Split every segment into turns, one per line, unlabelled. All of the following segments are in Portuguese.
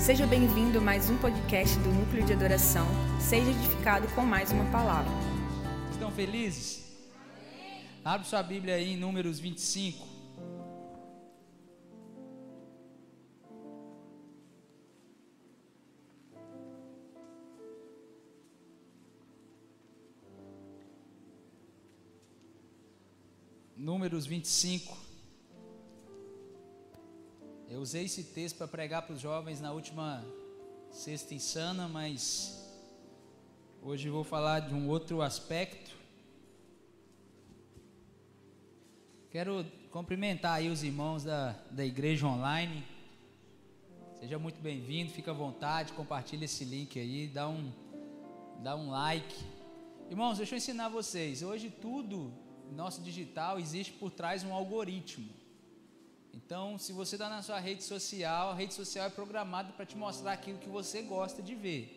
Seja bem-vindo a mais um podcast do Núcleo de Adoração. Seja edificado com mais uma palavra.
Estão felizes? Abre sua Bíblia aí em Números 25. Números 25. Eu usei esse texto para pregar para os jovens na última sexta insana, mas hoje vou falar de um outro aspecto. Quero cumprimentar aí os irmãos da, da igreja online. Seja muito bem-vindo, fica à vontade, compartilha esse link aí, dá um, dá um like. Irmãos, deixa eu ensinar vocês. Hoje tudo nosso digital existe por trás um algoritmo. Então, se você está na sua rede social, a rede social é programada para te mostrar aquilo que você gosta de ver.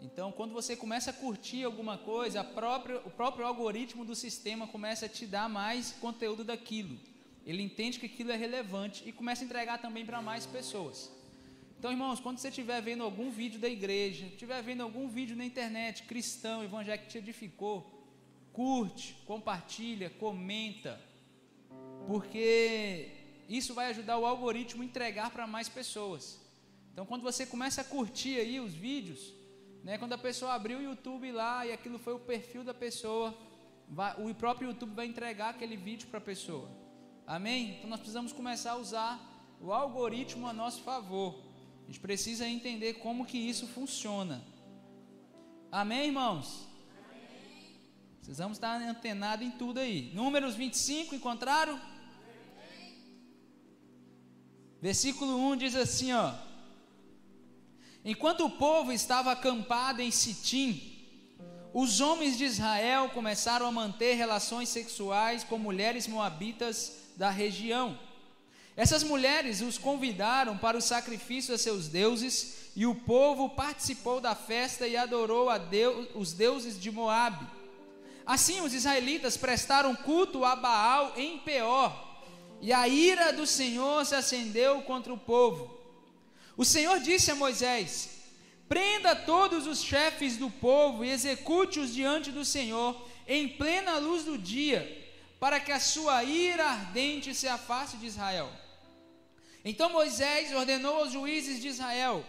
Então, quando você começa a curtir alguma coisa, própria, o próprio algoritmo do sistema começa a te dar mais conteúdo daquilo. Ele entende que aquilo é relevante e começa a entregar também para mais pessoas. Então, irmãos, quando você estiver vendo algum vídeo da igreja, estiver vendo algum vídeo na internet, cristão, evangélico que te edificou, curte, compartilha, comenta, porque isso vai ajudar o algoritmo a entregar para mais pessoas. Então, quando você começa a curtir aí os vídeos, né, quando a pessoa abriu o YouTube lá e aquilo foi o perfil da pessoa, vai, o próprio YouTube vai entregar aquele vídeo para a pessoa. Amém? Então, nós precisamos começar a usar o algoritmo a nosso favor. A gente precisa entender como que isso funciona. Amém, irmãos? Precisamos estar antenados em tudo aí. Números 25, encontraram? Versículo 1 diz assim, ó: Enquanto o povo estava acampado em Sitim, os homens de Israel começaram a manter relações sexuais com mulheres moabitas da região. Essas mulheres os convidaram para o sacrifício a seus deuses, e o povo participou da festa e adorou a Deus, os deuses de Moabe. Assim os israelitas prestaram culto a Baal em Peor, e a ira do Senhor se acendeu contra o povo. O Senhor disse a Moisés: Prenda todos os chefes do povo e execute-os diante do Senhor em plena luz do dia, para que a sua ira ardente se afaste de Israel. Então Moisés ordenou aos juízes de Israel: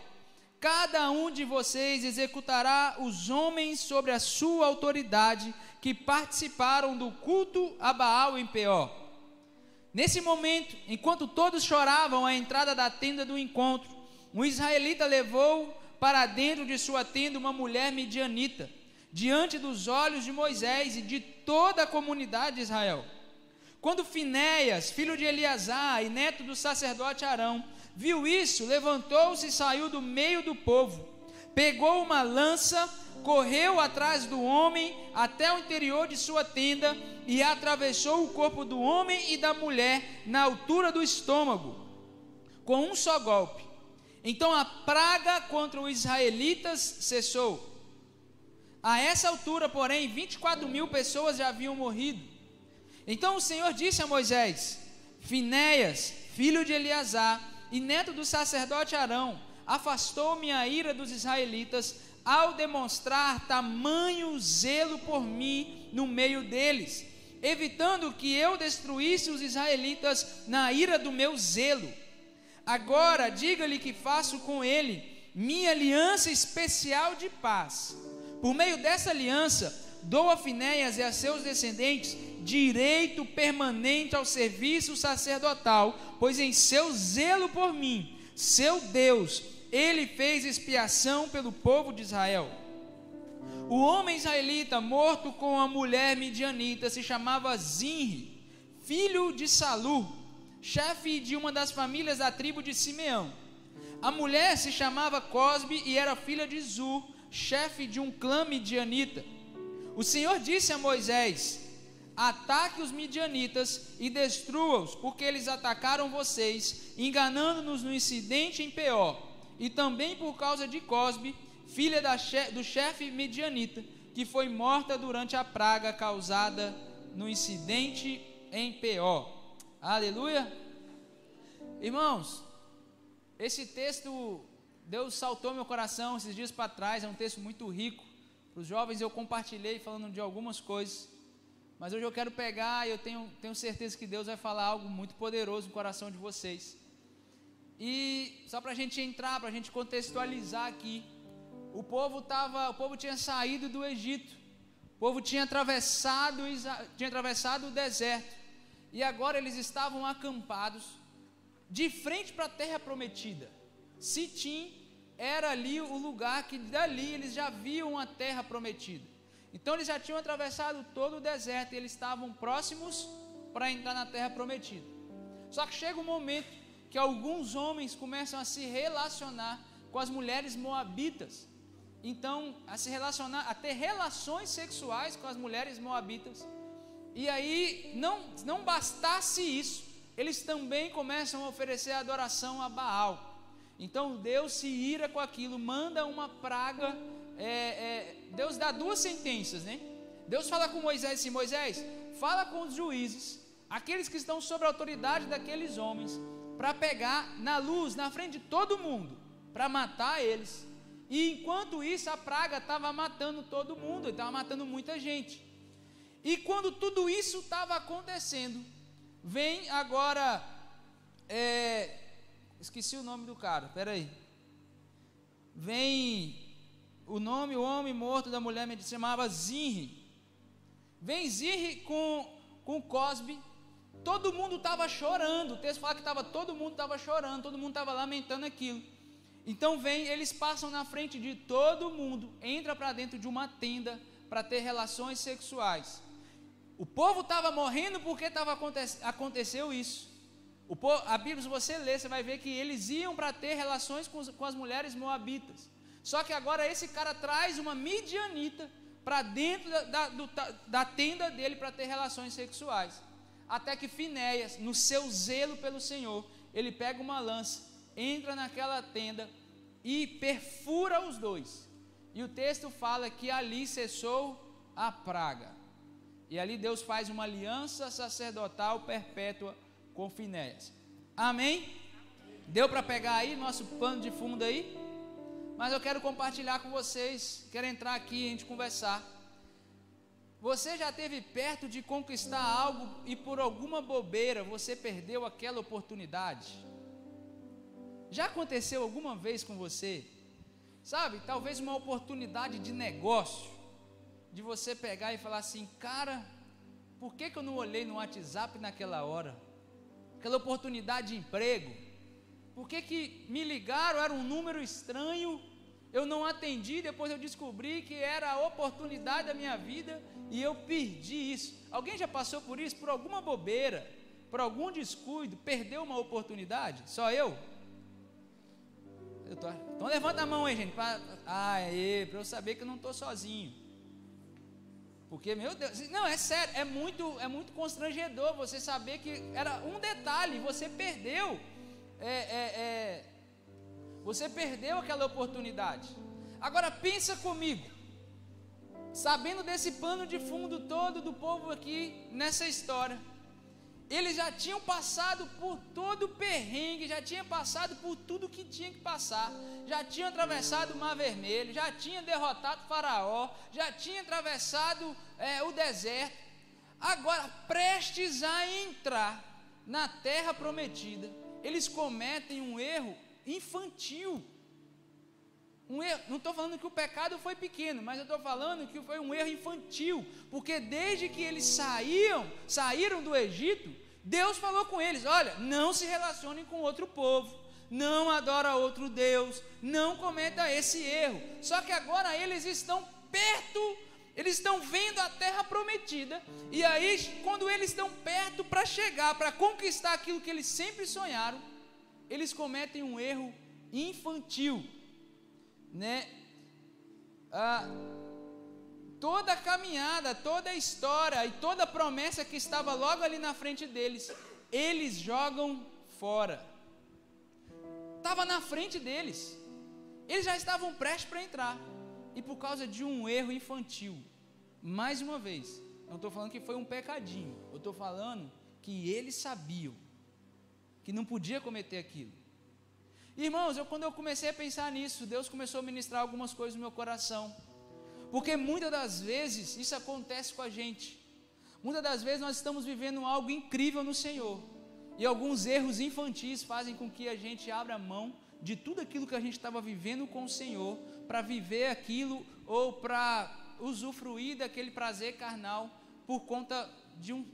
Cada um de vocês executará os homens sobre a sua autoridade que participaram do culto a Baal em Peor. Nesse momento, enquanto todos choravam à entrada da tenda do encontro, um israelita levou para dentro de sua tenda uma mulher midianita, diante dos olhos de Moisés e de toda a comunidade de Israel. Quando Finéias, filho de Eleazar e neto do sacerdote Arão, viu isso, levantou-se e saiu do meio do povo, pegou uma lança, correu atrás do homem até o interior de sua tenda e atravessou o corpo do homem e da mulher na altura do estômago, com um só golpe. Então a praga contra os israelitas cessou. A essa altura, porém, 24 mil pessoas já haviam morrido. Então o Senhor disse a Moisés: Finéias, filho de Eleazar e neto do sacerdote Arão, afastou-me a ira dos israelitas ao demonstrar tamanho zelo por mim no meio deles, evitando que eu destruísse os israelitas na ira do meu zelo. Agora diga-lhe que faço com ele minha aliança especial de paz. Por meio dessa aliança, dou a Finéias e a seus descendentes direito permanente ao serviço sacerdotal, pois em seu zelo por mim, seu Deus, ele fez expiação pelo povo de Israel. O homem israelita morto com a mulher midianita se chamava Zinri, filho de Salu, chefe de uma das famílias da tribo de Simeão. A mulher se chamava Cosbe e era filha de Zur, chefe de um clã midianita. O Senhor disse a Moisés: Ataque os midianitas e destrua-os, porque eles atacaram vocês, enganando-nos no incidente em Peor e também por causa de Cosbe, filha do chefe medianita, que foi morta durante a praga causada no incidente em Peó. Aleluia! Irmãos, esse texto Deus saltou meu coração esses dias para trás, é um texto muito rico. Para os jovens eu compartilhei falando de algumas coisas. Mas hoje eu quero pegar e eu tenho, tenho certeza que Deus vai falar algo muito poderoso no coração de vocês. E só para a gente entrar, para a gente contextualizar aqui, o povo tava, o povo tinha saído do Egito, o povo tinha atravessado, tinha atravessado o deserto, e agora eles estavam acampados de frente para a terra prometida. Sitim era ali o lugar que dali eles já viam a terra prometida. Então eles já tinham atravessado todo o deserto e eles estavam próximos para entrar na terra prometida. Só que chega um momento que alguns homens começam a se relacionar com as mulheres moabitas. Então, a se relacionar, a ter relações sexuais com as mulheres moabitas. E aí, não, não bastasse isso, eles também começam a oferecer adoração a Baal. Então Deus se ira com aquilo, manda uma praga. É, é, Deus dá duas sentenças, né? Deus fala com Moisés assim: Moisés, fala com os juízes, aqueles que estão sob a autoridade daqueles homens, para pegar na luz, na frente de todo mundo, para matar eles. E enquanto isso, a praga estava matando todo mundo, estava matando muita gente. E quando tudo isso estava acontecendo, vem agora. É, esqueci o nome do cara, peraí. Vem o nome, o homem morto da mulher se chamava Zinri. Vem Zinri com, com Cosbe Todo mundo estava chorando. O texto fala que tava, todo mundo estava chorando, todo mundo estava lamentando aquilo. Então vem, eles passam na frente de todo mundo, entra para dentro de uma tenda para ter relações sexuais. O povo estava morrendo porque tava, aconteceu isso. O povo, a Bíblia, se você ler, você vai ver que eles iam para ter relações com, com as mulheres moabitas. Só que agora esse cara traz uma midianita para dentro da, da, do, da tenda dele para ter relações sexuais até que Finéias, no seu zelo pelo Senhor, ele pega uma lança, entra naquela tenda e perfura os dois. E o texto fala que ali cessou a praga. E ali Deus faz uma aliança sacerdotal perpétua com Finéias. Amém? Deu para pegar aí nosso pano de fundo aí? Mas eu quero compartilhar com vocês, quero entrar aqui e a gente conversar. Você já esteve perto de conquistar algo e por alguma bobeira você perdeu aquela oportunidade? Já aconteceu alguma vez com você? Sabe, talvez uma oportunidade de negócio, de você pegar e falar assim, cara, por que, que eu não olhei no WhatsApp naquela hora? Aquela oportunidade de emprego. Por que, que me ligaram, era um número estranho, eu não atendi, depois eu descobri que era a oportunidade da minha vida e eu perdi isso. Alguém já passou por isso? Por alguma bobeira, por algum descuido, perdeu uma oportunidade? Só eu? eu tô, então levanta a mão aí, gente. Pra, ah, é, para eu saber que eu não estou sozinho. Porque, meu Deus, não, é sério, é muito, é muito constrangedor você saber que era um detalhe, você perdeu. É, é, é, você perdeu aquela oportunidade. Agora pensa comigo sabendo desse pano de fundo todo do povo aqui nessa história, eles já tinham passado por todo o perrengue, já tinham passado por tudo que tinha que passar, já tinham atravessado o Mar Vermelho, já tinham derrotado Faraó, já tinham atravessado é, o deserto. Agora, prestes a entrar na terra prometida, eles cometem um erro infantil. Um erro, não estou falando que o pecado foi pequeno, mas eu estou falando que foi um erro infantil, porque desde que eles saíam, saíram do Egito, Deus falou com eles: olha, não se relacionem com outro povo, não adora outro Deus, não cometa esse erro. Só que agora eles estão perto, eles estão vendo a terra prometida, e aí, quando eles estão perto para chegar, para conquistar aquilo que eles sempre sonharam, eles cometem um erro infantil né? Ah, toda a caminhada, toda a história e toda a promessa que estava logo ali na frente deles, eles jogam fora. Estava na frente deles. Eles já estavam prestes para entrar. E por causa de um erro infantil, mais uma vez, não estou falando que foi um pecadinho, eu estou falando que eles sabiam que não podia cometer aquilo. Irmãos, eu, quando eu comecei a pensar nisso, Deus começou a ministrar algumas coisas no meu coração. Porque muitas das vezes isso acontece com a gente. Muitas das vezes nós estamos vivendo algo incrível no Senhor. E alguns erros infantis fazem com que a gente abra mão de tudo aquilo que a gente estava vivendo com o Senhor para viver aquilo ou para usufruir daquele prazer carnal por conta de, um,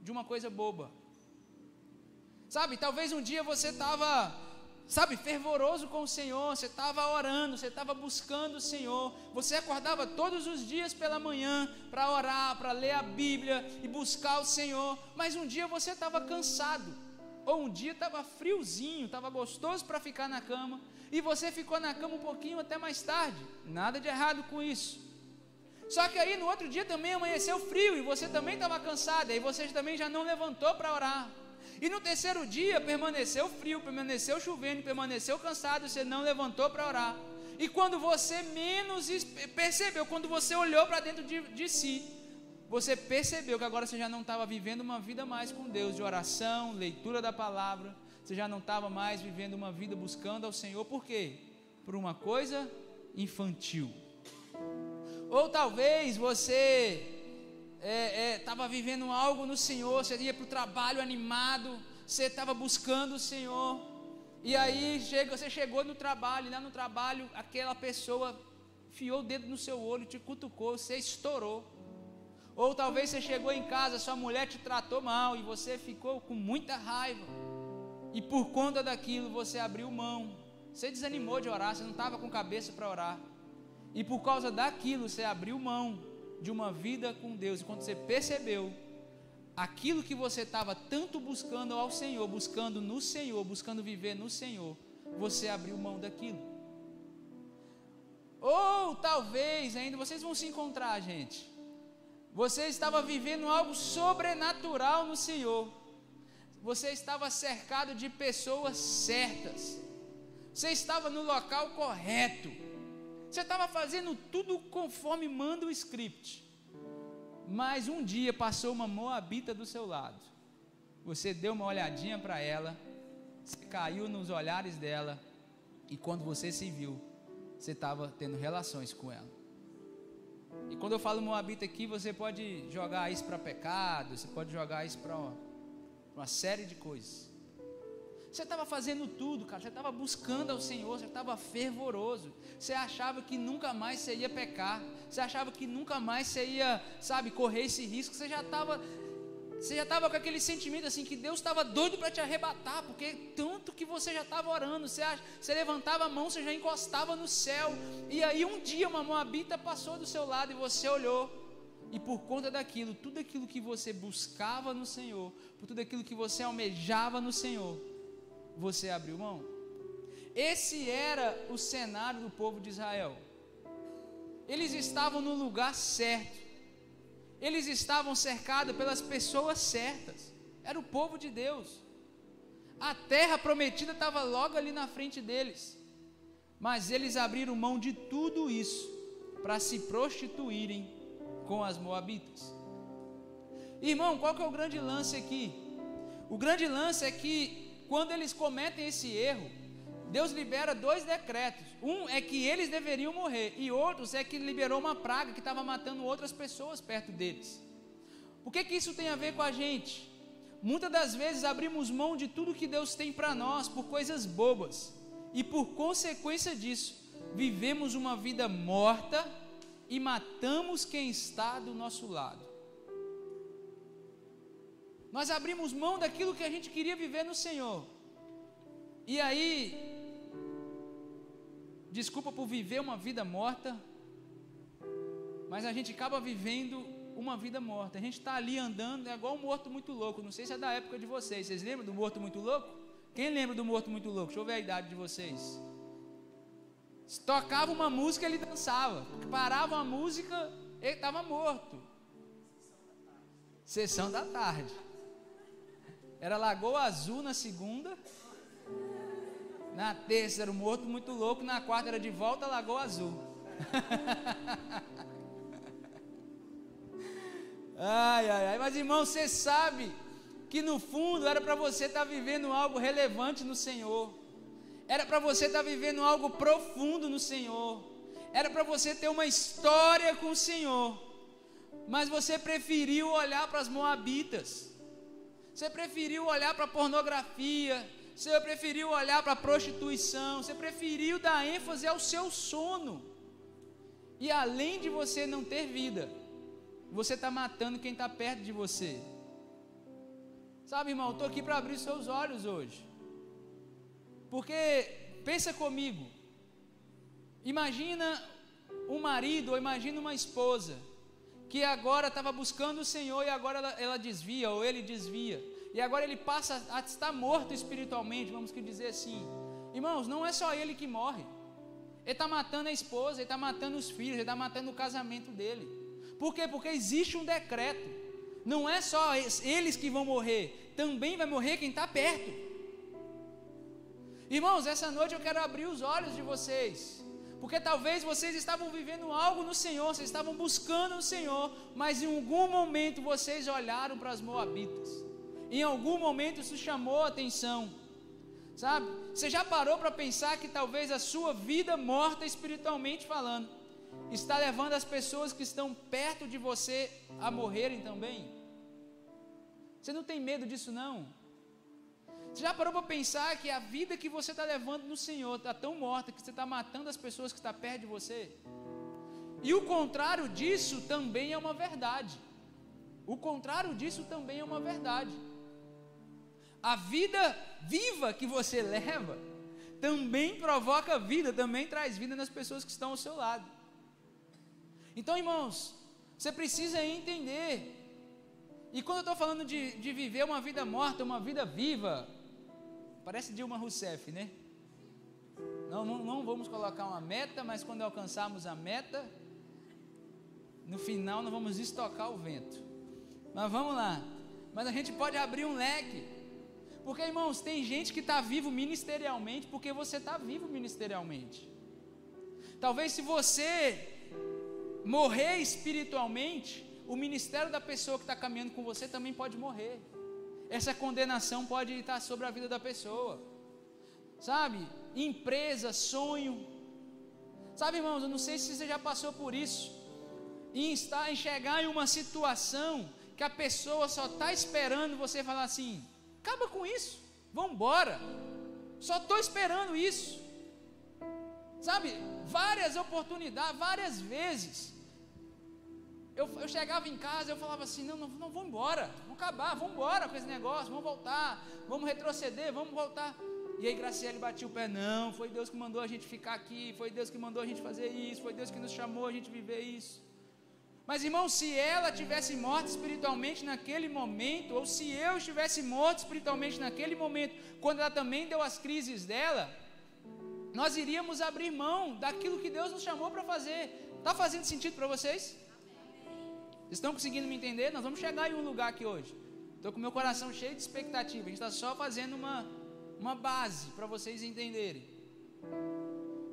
de uma coisa boba. Sabe, talvez um dia você estava sabe, fervoroso com o Senhor, você estava orando, você estava buscando o Senhor, você acordava todos os dias pela manhã para orar, para ler a Bíblia e buscar o Senhor, mas um dia você estava cansado, ou um dia estava friozinho, estava gostoso para ficar na cama, e você ficou na cama um pouquinho até mais tarde, nada de errado com isso. Só que aí no outro dia também amanheceu frio e você também estava cansado, e você também já não levantou para orar. E no terceiro dia permaneceu frio, permaneceu chovendo, permaneceu cansado, você não levantou para orar. E quando você menos percebeu, quando você olhou para dentro de, de si, você percebeu que agora você já não estava vivendo uma vida mais com Deus, de oração, leitura da palavra, você já não estava mais vivendo uma vida buscando ao Senhor, por quê? Por uma coisa infantil. Ou talvez você estava é, é, vivendo algo no Senhor, você ia para o trabalho animado, você estava buscando o Senhor, e aí chega, você chegou no trabalho, e lá no trabalho aquela pessoa fiou o dedo no seu olho, te cutucou, você estourou. Ou talvez você chegou em casa, sua mulher te tratou mal e você ficou com muita raiva. E por conta daquilo você abriu mão. Você desanimou de orar, você não estava com cabeça para orar. E por causa daquilo você abriu mão de uma vida com Deus. E quando você percebeu aquilo que você estava tanto buscando ao Senhor, buscando no Senhor, buscando viver no Senhor, você abriu mão daquilo. Ou talvez ainda vocês vão se encontrar, gente. Você estava vivendo algo sobrenatural no Senhor. Você estava cercado de pessoas certas. Você estava no local correto você estava fazendo tudo conforme manda o script. Mas um dia passou uma moabita do seu lado. Você deu uma olhadinha para ela, você caiu nos olhares dela, e quando você se viu, você estava tendo relações com ela. E quando eu falo moabita aqui, você pode jogar isso para pecado, você pode jogar isso para uma, uma série de coisas. Você estava fazendo tudo, cara. Você estava buscando ao Senhor, você estava fervoroso. Você achava que nunca mais você ia pecar. Você achava que nunca mais você ia, sabe, correr esse risco. Você já estava você já estava com aquele sentimento assim que Deus estava doido para te arrebatar, porque tanto que você já estava orando, você, você, levantava a mão, você já encostava no céu, e aí um dia uma moabita passou do seu lado e você olhou, e por conta daquilo, tudo aquilo que você buscava no Senhor, por tudo aquilo que você almejava no Senhor, você abriu mão? Esse era o cenário do povo de Israel. Eles estavam no lugar certo. Eles estavam cercados pelas pessoas certas. Era o povo de Deus. A terra prometida estava logo ali na frente deles. Mas eles abriram mão de tudo isso para se prostituírem com as moabitas. Irmão, qual que é o grande lance aqui? O grande lance é que quando eles cometem esse erro, Deus libera dois decretos. Um é que eles deveriam morrer, e outros é que liberou uma praga que estava matando outras pessoas perto deles. O que, que isso tem a ver com a gente? Muitas das vezes abrimos mão de tudo que Deus tem para nós por coisas bobas, e por consequência disso, vivemos uma vida morta e matamos quem está do nosso lado. Nós abrimos mão daquilo que a gente queria viver no Senhor. E aí, desculpa por viver uma vida morta, mas a gente acaba vivendo uma vida morta. A gente está ali andando, é igual um morto muito louco. Não sei se é da época de vocês. Vocês lembram do morto muito louco? Quem lembra do morto muito louco? Deixa eu ver a idade de vocês. Se tocava uma música, ele dançava. Parava a música, ele estava morto. Sessão da tarde. Era Lagoa Azul na segunda. Na terça era o morto muito louco. Na quarta era de volta Lagoa Azul. ai, ai, ai. Mas irmão, você sabe que no fundo era para você estar tá vivendo algo relevante no Senhor. Era para você estar tá vivendo algo profundo no Senhor. Era para você ter uma história com o Senhor. Mas você preferiu olhar para as moabitas. Você preferiu olhar para pornografia. Você preferiu olhar para prostituição. Você preferiu dar ênfase ao seu sono. E além de você não ter vida, você está matando quem está perto de você. Sabe, irmão, estou aqui para abrir seus olhos hoje. Porque, pensa comigo, imagina um marido ou imagina uma esposa que agora estava buscando o Senhor e agora ela, ela, desvia ou ele desvia. E agora ele passa a estar morto espiritualmente, vamos dizer assim. Irmãos, não é só ele que morre. Ele está matando a esposa, ele está matando os filhos, ele está matando o casamento dele. Por quê? Porque existe um decreto. Não é só eles que vão morrer, também vai morrer quem está perto. Irmãos, essa noite eu quero abrir os olhos de vocês. Porque talvez vocês estavam vivendo algo no Senhor, vocês estavam buscando o Senhor, mas em algum momento vocês olharam para as Moabitas. Em algum momento isso chamou a atenção. Sabe? Você já parou para pensar que talvez a sua vida morta espiritualmente falando está levando as pessoas que estão perto de você a morrerem também? Você não tem medo disso não? Você já parou para pensar que a vida que você está levando no Senhor está tão morta que você está matando as pessoas que estão perto de você? E o contrário disso também é uma verdade. O contrário disso também é uma verdade. A vida viva que você leva também provoca vida, também traz vida nas pessoas que estão ao seu lado. Então, irmãos, você precisa entender. E quando eu estou falando de, de viver uma vida morta, uma vida viva, Parece Dilma Rousseff, né? Não, não, não vamos colocar uma meta, mas quando alcançarmos a meta, no final nós vamos estocar o vento. Mas vamos lá. Mas a gente pode abrir um leque. Porque, irmãos, tem gente que está vivo ministerialmente porque você está vivo ministerialmente. Talvez se você morrer espiritualmente, o ministério da pessoa que está caminhando com você também pode morrer essa condenação pode estar sobre a vida da pessoa. Sabe? Empresa, sonho. Sabe, irmãos, eu não sei se você já passou por isso. E está em chegar em uma situação que a pessoa só está esperando você falar assim: acaba com isso, vamos embora. Só estou esperando isso. Sabe, várias oportunidades, várias vezes. Eu, eu chegava em casa, eu falava assim: não, não, não vamos embora, vamos acabar, vamos embora com esse negócio, vamos voltar, vamos retroceder, vamos voltar. E aí Graciele batia o pé: não, foi Deus que mandou a gente ficar aqui, foi Deus que mandou a gente fazer isso, foi Deus que nos chamou a gente viver isso. Mas irmão, se ela tivesse morta espiritualmente naquele momento, ou se eu estivesse morto espiritualmente naquele momento, quando ela também deu as crises dela, nós iríamos abrir mão daquilo que Deus nos chamou para fazer. Está fazendo sentido para vocês? Estão conseguindo me entender? Nós vamos chegar em um lugar aqui hoje. Estou com meu coração cheio de expectativa. A gente está só fazendo uma, uma base para vocês entenderem.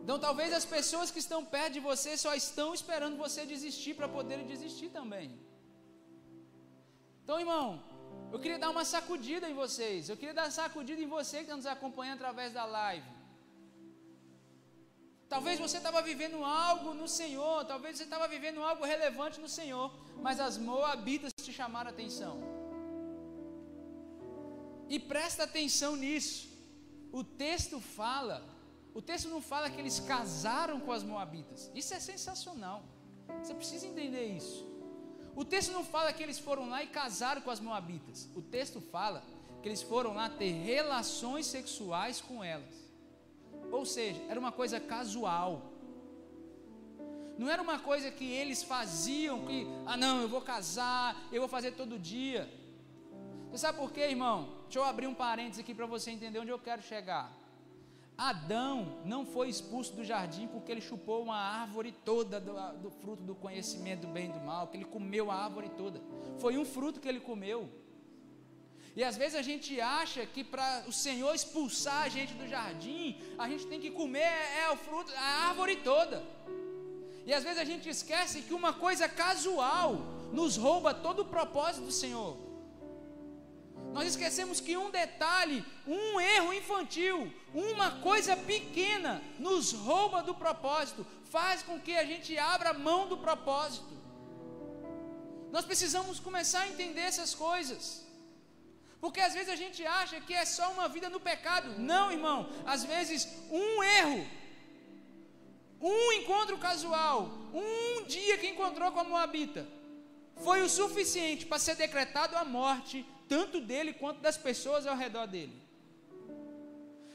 Então, talvez as pessoas que estão perto de você só estão esperando você desistir para poderem desistir também. Então, irmão, eu queria dar uma sacudida em vocês. Eu queria dar uma sacudida em você que está nos acompanhando através da live. Talvez você estava vivendo algo no Senhor, talvez você estava vivendo algo relevante no Senhor, mas as moabitas te chamaram a atenção. E presta atenção nisso. O texto fala, o texto não fala que eles casaram com as moabitas. Isso é sensacional. Você precisa entender isso. O texto não fala que eles foram lá e casaram com as moabitas. O texto fala que eles foram lá ter relações sexuais com elas. Ou seja, era uma coisa casual. Não era uma coisa que eles faziam que, ah não, eu vou casar, eu vou fazer todo dia. Você sabe por quê, irmão? Deixa eu abrir um parênteses aqui para você entender onde eu quero chegar. Adão não foi expulso do jardim porque ele chupou uma árvore toda do, do, fruto do conhecimento do bem e do mal, que ele comeu a árvore toda. Foi um fruto que ele comeu. E às vezes a gente acha que para o Senhor expulsar a gente do jardim, a gente tem que comer é, o fruto, a árvore toda. E às vezes a gente esquece que uma coisa casual nos rouba todo o propósito do Senhor. Nós esquecemos que um detalhe, um erro infantil, uma coisa pequena, nos rouba do propósito, faz com que a gente abra mão do propósito. Nós precisamos começar a entender essas coisas. Porque às vezes a gente acha que é só uma vida no pecado. Não, irmão. Às vezes um erro, um encontro casual, um dia que encontrou com a Moabita, foi o suficiente para ser decretado a morte, tanto dele quanto das pessoas ao redor dele.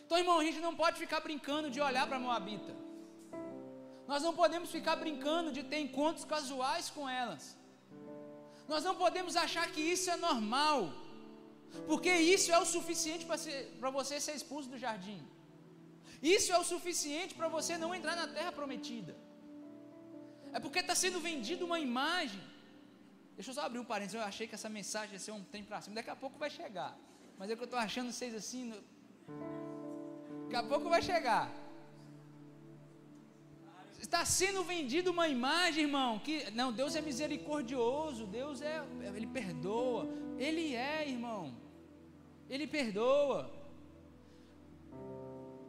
Então, irmão, a gente não pode ficar brincando de olhar para a Moabita. Nós não podemos ficar brincando de ter encontros casuais com elas. Nós não podemos achar que isso é normal. Porque isso é o suficiente para você ser expulso do jardim. Isso é o suficiente para você não entrar na terra prometida. É porque está sendo vendida uma imagem. Deixa eu só abrir um parênteses. Eu achei que essa mensagem ia ser um tempo para cima. Daqui a pouco vai chegar. Mas é que eu estou achando vocês assim. No... Daqui a pouco vai chegar. Está sendo vendida uma imagem, irmão, que não, Deus é misericordioso, Deus é, ele perdoa. Ele é, irmão. Ele perdoa.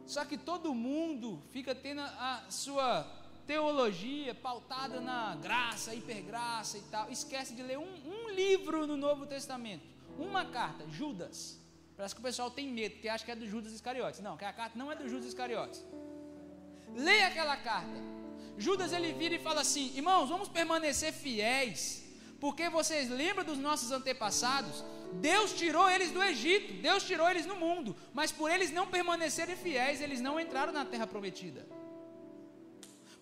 Só que todo mundo fica tendo a sua teologia pautada na graça, hipergraça e tal. Esquece de ler um, um livro no Novo Testamento. Uma carta, Judas. Parece que o pessoal tem medo, porque acha que é do Judas Iscariotes. Não, que a carta não é do Judas Iscariotes. Leia aquela carta. Judas ele vira e fala assim: irmãos, vamos permanecer fiéis, porque vocês lembram dos nossos antepassados? Deus tirou eles do Egito, Deus tirou eles no mundo, mas por eles não permanecerem fiéis, eles não entraram na terra prometida.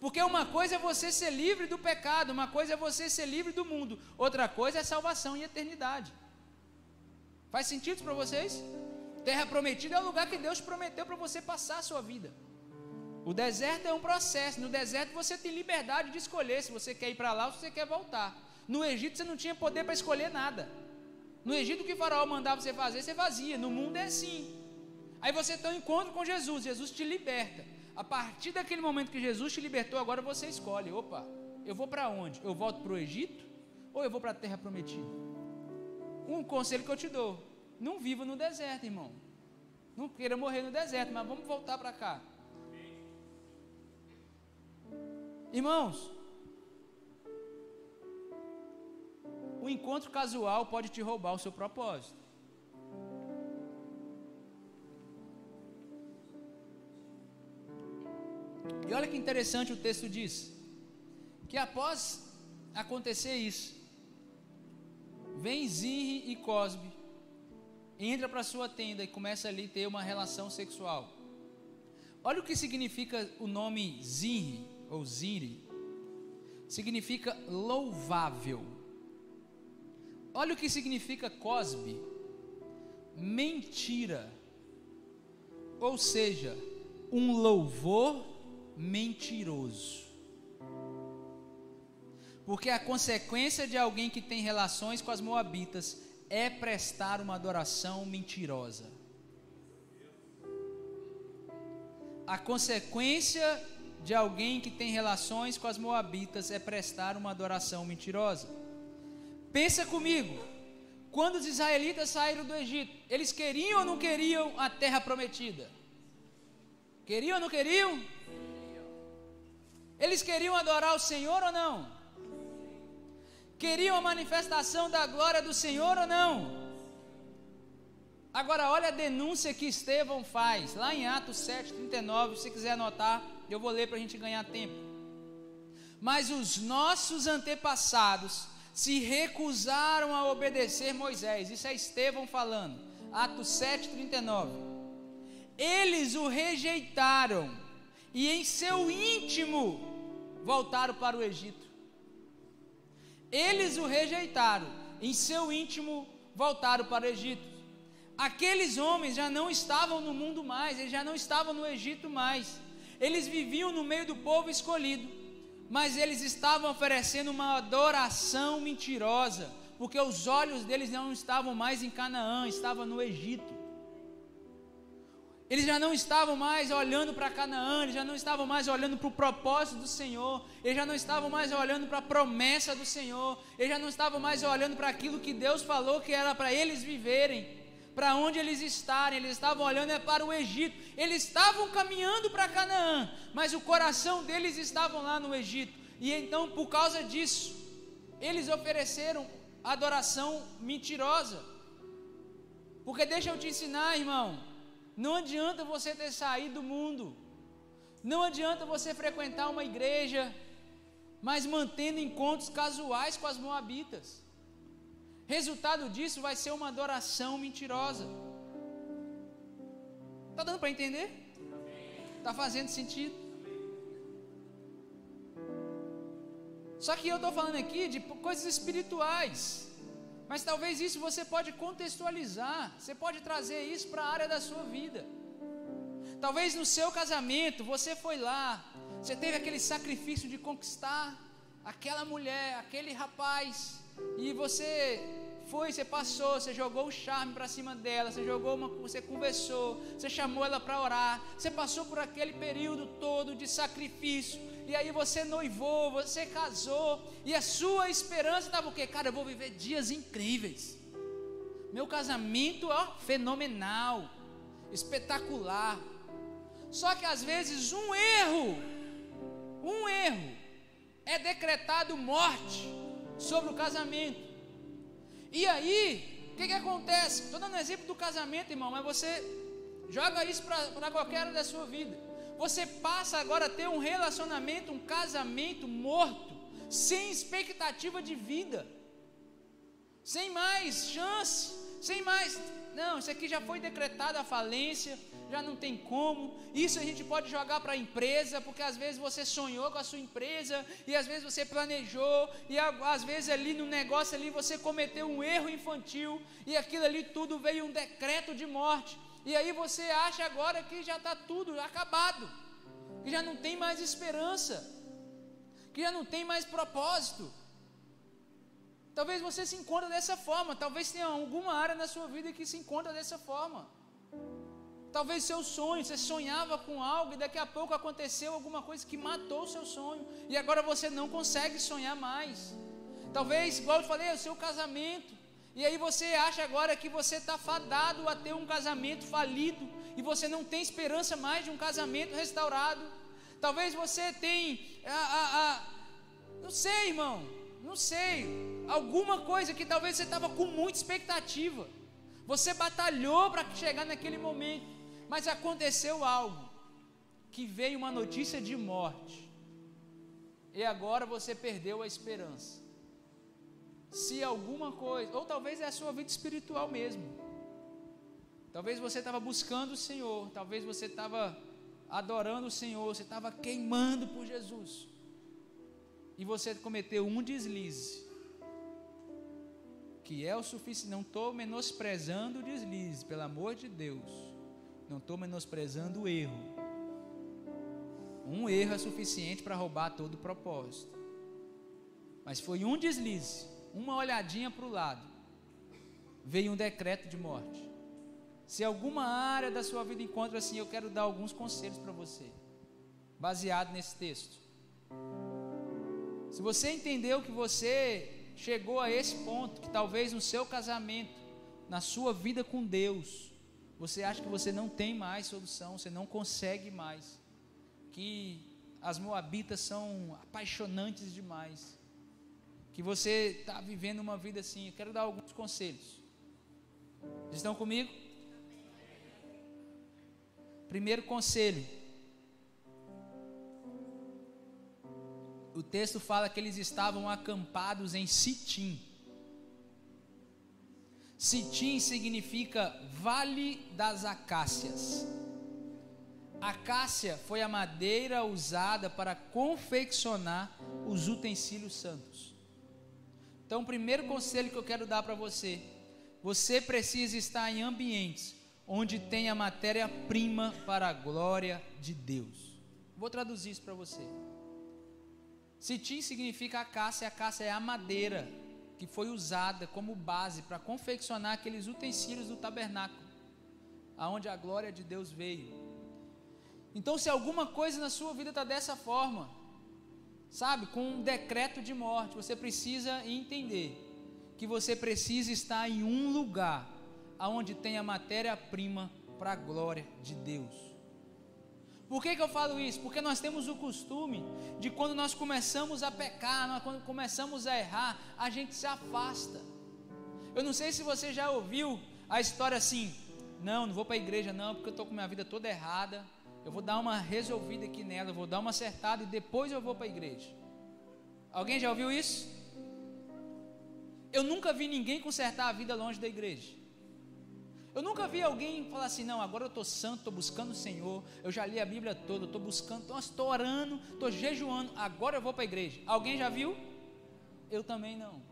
Porque uma coisa é você ser livre do pecado, uma coisa é você ser livre do mundo, outra coisa é salvação e eternidade. Faz sentido para vocês? Terra prometida é o lugar que Deus prometeu para você passar a sua vida. O deserto é um processo. No deserto você tem liberdade de escolher se você quer ir para lá ou se você quer voltar. No Egito você não tinha poder para escolher nada. No Egito, o que o faraó mandava você fazer, você fazia. No mundo é assim. Aí você tem um encontro com Jesus, Jesus te liberta. A partir daquele momento que Jesus te libertou, agora você escolhe: opa, eu vou para onde? Eu volto para o Egito ou eu vou para a terra prometida? Um conselho que eu te dou: não viva no deserto, irmão. Não queira morrer no deserto, mas vamos voltar para cá. Irmãos, o encontro casual pode te roubar o seu propósito. E olha que interessante o texto diz: que após acontecer isso, vem Zinri e Cosbe, entra para sua tenda e começa ali a ter uma relação sexual. Olha o que significa o nome Zinri ou Ziri. Significa louvável. Olha o que significa cosbe: mentira. Ou seja, um louvor mentiroso. Porque a consequência de alguém que tem relações com as moabitas é prestar uma adoração mentirosa. A consequência de alguém que tem relações com as moabitas é prestar uma adoração mentirosa. Pensa comigo, quando os israelitas saíram do Egito, eles queriam ou não queriam a terra prometida? Queriam ou não queriam? Eles queriam adorar o Senhor ou não? Queriam a manifestação da glória do Senhor ou não? Agora, olha a denúncia que Estevão faz, lá em Atos 7, 39, se quiser anotar, eu vou ler para a gente ganhar tempo. Mas os nossos antepassados se recusaram a obedecer Moisés. Isso é Estevão falando. Atos 7:39. Eles o rejeitaram e em seu íntimo voltaram para o Egito. Eles o rejeitaram, em seu íntimo voltaram para o Egito. Aqueles homens já não estavam no mundo mais, eles já não estavam no Egito mais. Eles viviam no meio do povo escolhido mas eles estavam oferecendo uma adoração mentirosa, porque os olhos deles não estavam mais em Canaã, estavam no Egito. Eles já não estavam mais olhando para Canaã, eles já não estavam mais olhando para o propósito do Senhor, eles já não estavam mais olhando para a promessa do Senhor, eles já não estavam mais olhando para aquilo que Deus falou que era para eles viverem. Para onde eles estarem, eles estavam olhando é para o Egito, eles estavam caminhando para Canaã, mas o coração deles estavam lá no Egito, e então por causa disso, eles ofereceram adoração mentirosa, porque deixa eu te ensinar, irmão, não adianta você ter saído do mundo, não adianta você frequentar uma igreja, mas mantendo encontros casuais com as moabitas. Resultado disso vai ser uma adoração mentirosa. Está dando para entender? Está fazendo sentido? Só que eu estou falando aqui de coisas espirituais. Mas talvez isso você pode contextualizar. Você pode trazer isso para a área da sua vida. Talvez no seu casamento você foi lá, você teve aquele sacrifício de conquistar aquela mulher, aquele rapaz, e você foi, você passou, você jogou o charme para cima dela, você jogou uma, você conversou, você chamou ela para orar, você passou por aquele período todo de sacrifício, e aí você noivou, você casou, e a sua esperança estava o quê? Cara, eu vou viver dias incríveis. Meu casamento, ó, fenomenal, espetacular. Só que às vezes um erro, um erro, é decretado morte sobre o casamento. E aí, o que, que acontece? Estou dando exemplo do casamento, irmão, mas você joga isso para qualquer área da sua vida. Você passa agora a ter um relacionamento, um casamento morto, sem expectativa de vida, sem mais chance, sem mais. Não, isso aqui já foi decretada a falência, já não tem como. Isso a gente pode jogar para a empresa, porque às vezes você sonhou com a sua empresa, e às vezes você planejou, e às vezes ali no negócio ali você cometeu um erro infantil, e aquilo ali tudo veio um decreto de morte. E aí você acha agora que já está tudo acabado, que já não tem mais esperança, que já não tem mais propósito. Talvez você se encontre dessa forma, talvez tenha alguma área na sua vida que se encontra dessa forma. Talvez seu sonho, você sonhava com algo e daqui a pouco aconteceu alguma coisa que matou o seu sonho e agora você não consegue sonhar mais. Talvez, igual eu falei, o seu casamento. E aí você acha agora que você está fadado a ter um casamento falido e você não tem esperança mais de um casamento restaurado. Talvez você tenha, a, não sei, irmão, não sei, alguma coisa que talvez você estava com muita expectativa. Você batalhou para chegar naquele momento. Mas aconteceu algo que veio uma notícia de morte. E agora você perdeu a esperança. Se alguma coisa, ou talvez é a sua vida espiritual mesmo. Talvez você estava buscando o Senhor, talvez você estava adorando o Senhor, você estava queimando por Jesus. E você cometeu um deslize. Que é o suficiente, não estou menosprezando o deslize, pelo amor de Deus. Não estou menosprezando o erro. Um erro é suficiente para roubar todo o propósito. Mas foi um deslize, uma olhadinha para o lado, veio um decreto de morte. Se alguma área da sua vida encontra assim, eu quero dar alguns conselhos para você, baseado nesse texto. Se você entendeu que você chegou a esse ponto, que talvez no seu casamento, na sua vida com Deus, você acha que você não tem mais solução, você não consegue mais, que as moabitas são apaixonantes demais, que você está vivendo uma vida assim. Eu quero dar alguns conselhos. Vocês estão comigo? Primeiro conselho. O texto fala que eles estavam acampados em Sitim. Sitim significa Vale das Acácias. Acácia foi a madeira usada para confeccionar os utensílios santos. Então, o primeiro conselho que eu quero dar para você: você precisa estar em ambientes onde tem a matéria-prima para a glória de Deus. Vou traduzir isso para você. Sitim significa acácia, acácia é a madeira que foi usada como base para confeccionar aqueles utensílios do tabernáculo, aonde a glória de Deus veio. Então, se alguma coisa na sua vida está dessa forma, sabe, com um decreto de morte, você precisa entender que você precisa estar em um lugar aonde tem a matéria-prima para a glória de Deus. Por que, que eu falo isso? Porque nós temos o costume de quando nós começamos a pecar, quando começamos a errar, a gente se afasta. Eu não sei se você já ouviu a história assim: não, não vou para a igreja não, porque eu estou com minha vida toda errada. Eu vou dar uma resolvida aqui nela, vou dar uma acertada e depois eu vou para a igreja. Alguém já ouviu isso? Eu nunca vi ninguém consertar a vida longe da igreja. Eu nunca vi alguém falar assim, não, agora eu estou santo, estou buscando o Senhor, eu já li a Bíblia toda, estou buscando, estou orando, estou jejuando, agora eu vou para a igreja. Alguém já viu? Eu também não.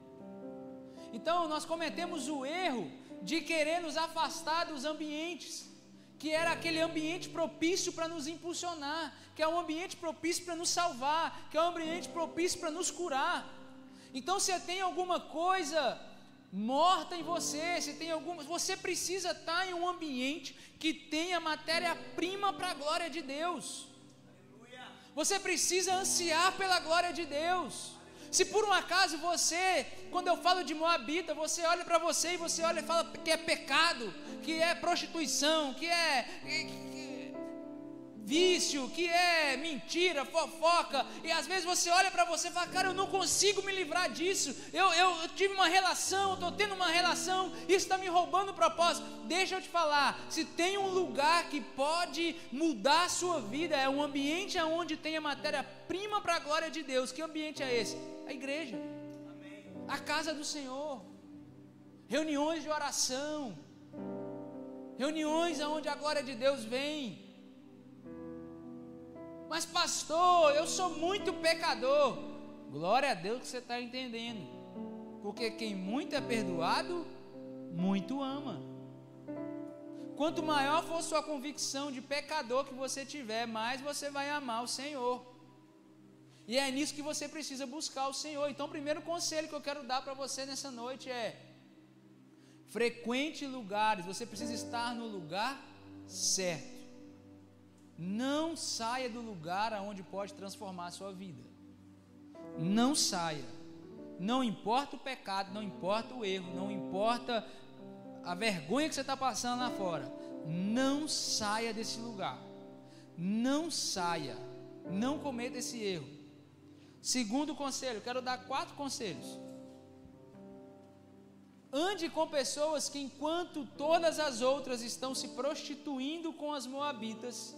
Então nós cometemos o erro de querer nos afastar dos ambientes, que era aquele ambiente propício para nos impulsionar, que é um ambiente propício para nos salvar, que é um ambiente propício para nos curar. Então, se tem alguma coisa morta em você, se tem alguma, você precisa estar em um ambiente que tenha matéria-prima para a glória de Deus. Você precisa ansiar pela glória de Deus. Se por um acaso você, quando eu falo de Moabita, você olha para você e você olha e fala que é pecado, que é prostituição, que é, vício, que é mentira, fofoca, e às vezes você olha para você e fala, cara, eu não consigo me livrar disso, eu, eu, eu tive uma relação, estou tendo uma relação, isso está me roubando o propósito. Deixa eu te falar, se tem um lugar que pode mudar a sua vida, é um ambiente onde tem a matéria-prima para a glória de Deus. Que ambiente é esse? A igreja, a casa do Senhor, reuniões de oração, reuniões onde a glória de Deus vem. Mas, pastor, eu sou muito pecador. Glória a Deus que você está entendendo. Porque quem muito é perdoado, muito ama. Quanto maior for sua convicção de pecador que você tiver, mais você vai amar o Senhor. E é nisso que você precisa buscar o Senhor. Então, o primeiro conselho que eu quero dar para você nessa noite é: frequente lugares, você precisa estar no lugar certo. Não saia do lugar aonde pode transformar a sua vida. Não saia. Não importa o pecado, não importa o erro, não importa a vergonha que você está passando lá fora. Não saia desse lugar. Não saia. Não cometa esse erro. Segundo conselho, quero dar quatro conselhos. Ande com pessoas que, enquanto todas as outras estão se prostituindo com as moabitas,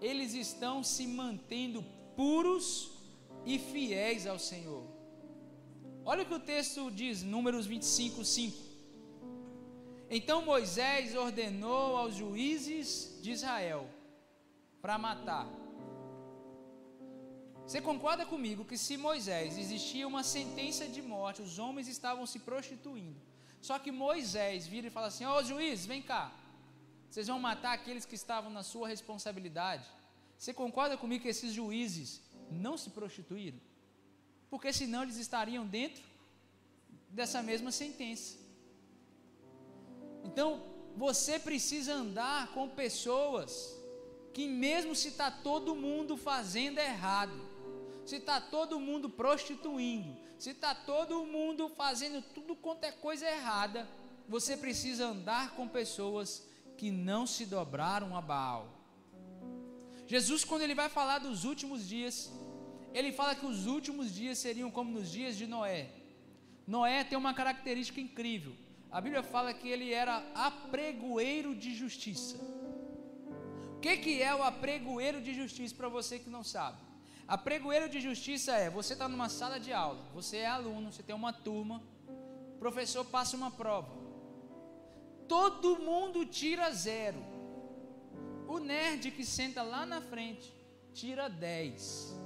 eles estão se mantendo puros e fiéis ao Senhor. Olha o que o texto diz, Números 25, 5. Então Moisés ordenou aos juízes de Israel para matar. Você concorda comigo que se Moisés existia uma sentença de morte, os homens estavam se prostituindo. Só que Moisés vira e fala assim: Ó oh, juiz, vem cá. Vocês vão matar aqueles que estavam na sua responsabilidade. Você concorda comigo que esses juízes não se prostituíram? Porque senão eles estariam dentro dessa mesma sentença. Então, você precisa andar com pessoas que, mesmo se está todo mundo fazendo errado, se está todo mundo prostituindo, se está todo mundo fazendo tudo quanto é coisa errada, você precisa andar com pessoas que não se dobraram a Baal. Jesus, quando ele vai falar dos últimos dias, ele fala que os últimos dias seriam como nos dias de Noé. Noé tem uma característica incrível. A Bíblia fala que ele era apregoeiro de justiça. O que, que é o apregoeiro de justiça para você que não sabe? A pregoeiro de justiça é: você está numa sala de aula, você é aluno, você tem uma turma, o professor passa uma prova, todo mundo tira zero. O nerd que senta lá na frente tira 10.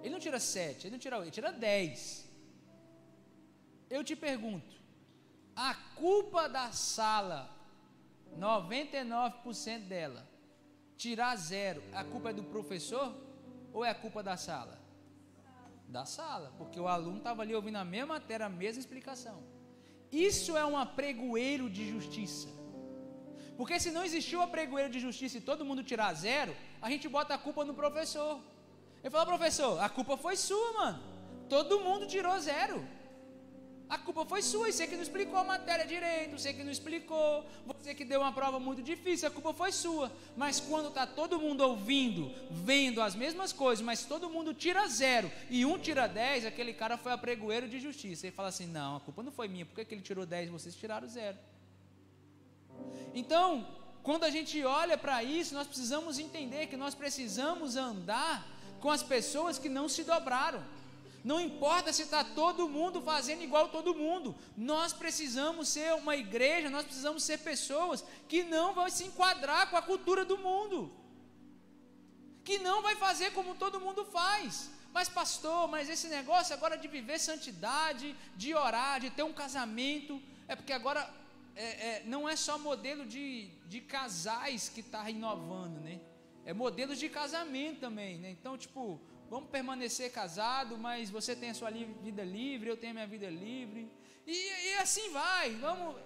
Ele não tira 7, ele não tira 8, ele tira 10. Eu te pergunto, a culpa da sala, 99% dela, tirar zero, a culpa é do professor ou é a culpa da sala? Da sala, porque o aluno estava ali ouvindo a mesma matéria, a mesma explicação. Isso é um apregoeiro de justiça. Porque se não existiu apregoeiro de justiça e todo mundo tirar zero, a gente bota a culpa no professor. Ele fala, professor, a culpa foi sua, mano. Todo mundo tirou zero. A culpa foi sua, e você que não explicou a matéria direito, você que não explicou, você que deu uma prova muito difícil, a culpa foi sua. Mas quando está todo mundo ouvindo, vendo as mesmas coisas, mas todo mundo tira zero e um tira dez, aquele cara foi apregoeiro de justiça. Ele fala assim: não, a culpa não foi minha, por que ele tirou dez e vocês tiraram zero? Então, quando a gente olha para isso, nós precisamos entender que nós precisamos andar com as pessoas que não se dobraram. Não importa se está todo mundo fazendo igual todo mundo, nós precisamos ser uma igreja, nós precisamos ser pessoas que não vão se enquadrar com a cultura do mundo, que não vai fazer como todo mundo faz. Mas, pastor, mas esse negócio agora de viver santidade, de orar, de ter um casamento, é porque agora é, é, não é só modelo de, de casais que está inovando, né? É modelos de casamento também, né? Então, tipo, vamos permanecer casado, mas você tem a sua vida livre, eu tenho a minha vida livre. E, e assim vai, vamos.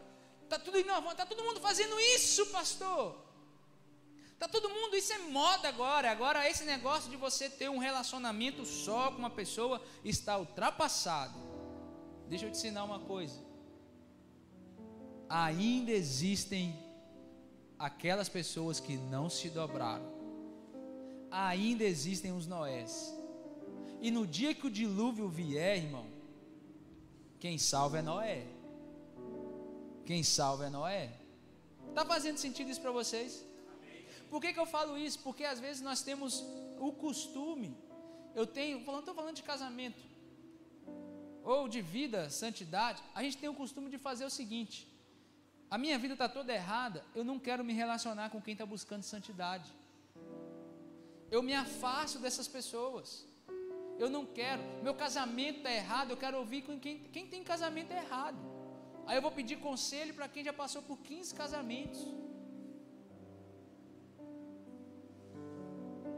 Tá tudo inovando, tá todo mundo fazendo isso, pastor. Tá todo mundo, isso é moda agora. Agora esse negócio de você ter um relacionamento só com uma pessoa está ultrapassado. Deixa eu te ensinar uma coisa. Ainda existem aquelas pessoas que não se dobraram ainda existem os Noés. E no dia que o dilúvio vier, irmão, quem salva é Noé. Quem salva é Noé. Está fazendo sentido isso para vocês? Por que, que eu falo isso? Porque às vezes nós temos o costume, eu tenho, estou falando de casamento, ou de vida, santidade, a gente tem o costume de fazer o seguinte: a minha vida está toda errada, eu não quero me relacionar com quem está buscando santidade eu me afasto dessas pessoas. Eu não quero, meu casamento está errado, eu quero ouvir com quem, quem tem casamento errado. Aí eu vou pedir conselho para quem já passou por 15 casamentos.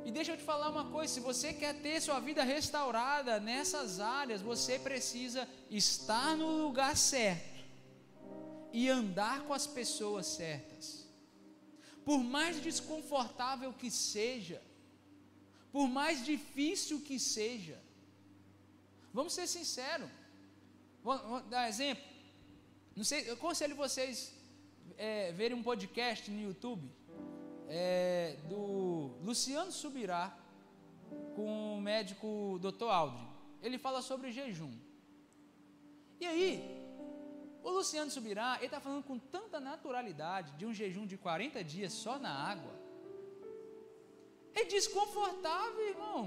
E deixa eu te falar uma coisa: se você quer ter sua vida restaurada nessas áreas, você precisa estar no lugar certo e andar com as pessoas certas. Por mais desconfortável que seja, por mais difícil que seja. Vamos ser sinceros. Vou, vou dar exemplo. Não sei, eu aconselho vocês é, verem um podcast no YouTube é, do Luciano Subirá com o médico Dr. Aldrin. Ele fala sobre jejum. E aí, o Luciano Subirá, ele está falando com tanta naturalidade de um jejum de 40 dias só na água é desconfortável, irmão.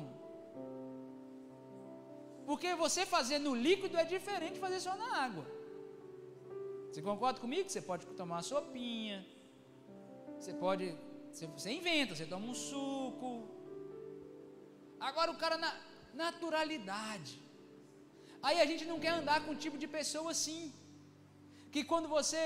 Porque você fazer no líquido é diferente de fazer só na água. Você concorda comigo? Você pode tomar uma sopinha. Você pode. Você, inventa, você toma um suco. Agora o cara na naturalidade. Aí a gente não quer andar com um tipo de pessoa assim. Que quando você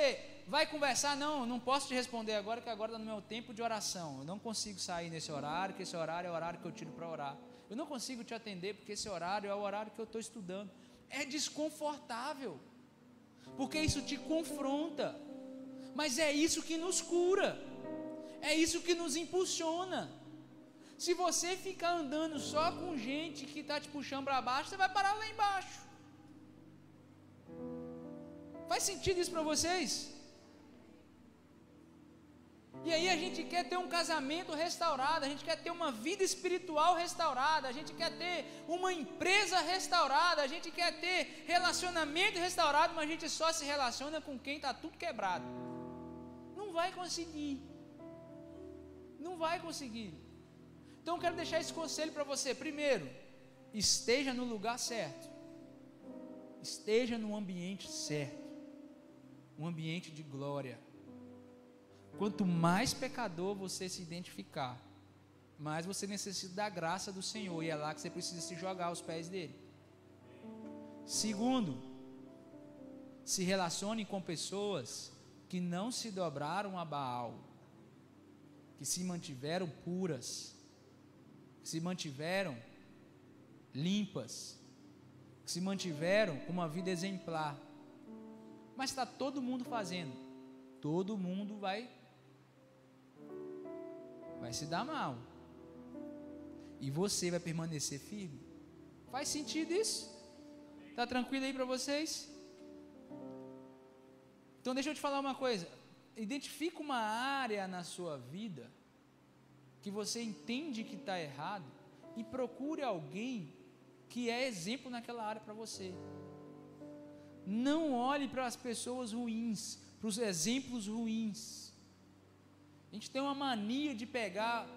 vai conversar, não, não posso te responder agora, que agora está no meu tempo de oração. Eu não consigo sair nesse horário, que esse horário é o horário que eu tiro para orar. Eu não consigo te atender, porque esse horário é o horário que eu estou estudando. É desconfortável, porque isso te confronta, mas é isso que nos cura, é isso que nos impulsiona. Se você ficar andando só com gente que está te puxando para baixo, você vai parar lá embaixo. Faz sentido isso para vocês? E aí a gente quer ter um casamento restaurado, a gente quer ter uma vida espiritual restaurada, a gente quer ter uma empresa restaurada, a gente quer ter relacionamento restaurado, mas a gente só se relaciona com quem está tudo quebrado. Não vai conseguir. Não vai conseguir. Então eu quero deixar esse conselho para você. Primeiro, esteja no lugar certo. Esteja no ambiente certo. Um ambiente de glória Quanto mais pecador você se identificar, mais você necessita da graça do Senhor, e é lá que você precisa se jogar aos pés dele. Segundo, se relacione com pessoas que não se dobraram a Baal, que se mantiveram puras, que se mantiveram limpas, que se mantiveram com uma vida exemplar. Mas está todo mundo fazendo, todo mundo vai vai se dar mal. E você vai permanecer firme. Faz sentido isso? Tá tranquilo aí para vocês? Então deixa eu te falar uma coisa. Identifica uma área na sua vida que você entende que está errado e procure alguém que é exemplo naquela área para você. Não olhe para as pessoas ruins, para os exemplos ruins. A gente tem uma mania de pegar.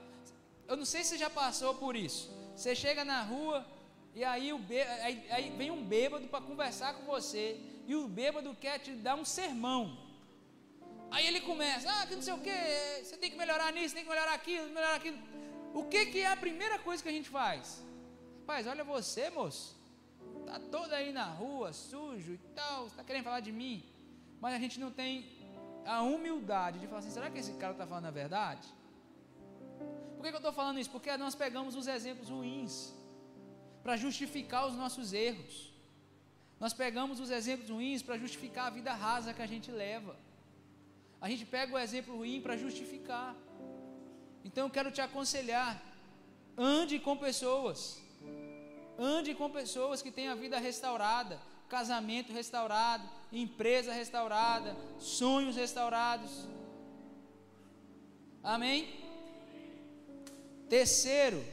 Eu não sei se você já passou por isso. Você chega na rua e aí, o bê, aí, aí vem um bêbado para conversar com você. E o bêbado quer te dar um sermão. Aí ele começa, ah, que não sei o que, você tem que melhorar nisso, tem que melhorar aquilo, melhorar aquilo. O que, que é a primeira coisa que a gente faz? Rapaz, olha você, moço. Está todo aí na rua, sujo e tal, está querendo falar de mim. Mas a gente não tem a humildade de falar assim: será que esse cara está falando a verdade? Por que, que eu estou falando isso? Porque nós pegamos os exemplos ruins para justificar os nossos erros. Nós pegamos os exemplos ruins para justificar a vida rasa que a gente leva. A gente pega o exemplo ruim para justificar. Então eu quero te aconselhar: ande com pessoas Ande com pessoas que têm a vida restaurada, casamento restaurado, empresa restaurada, sonhos restaurados. Amém? Terceiro,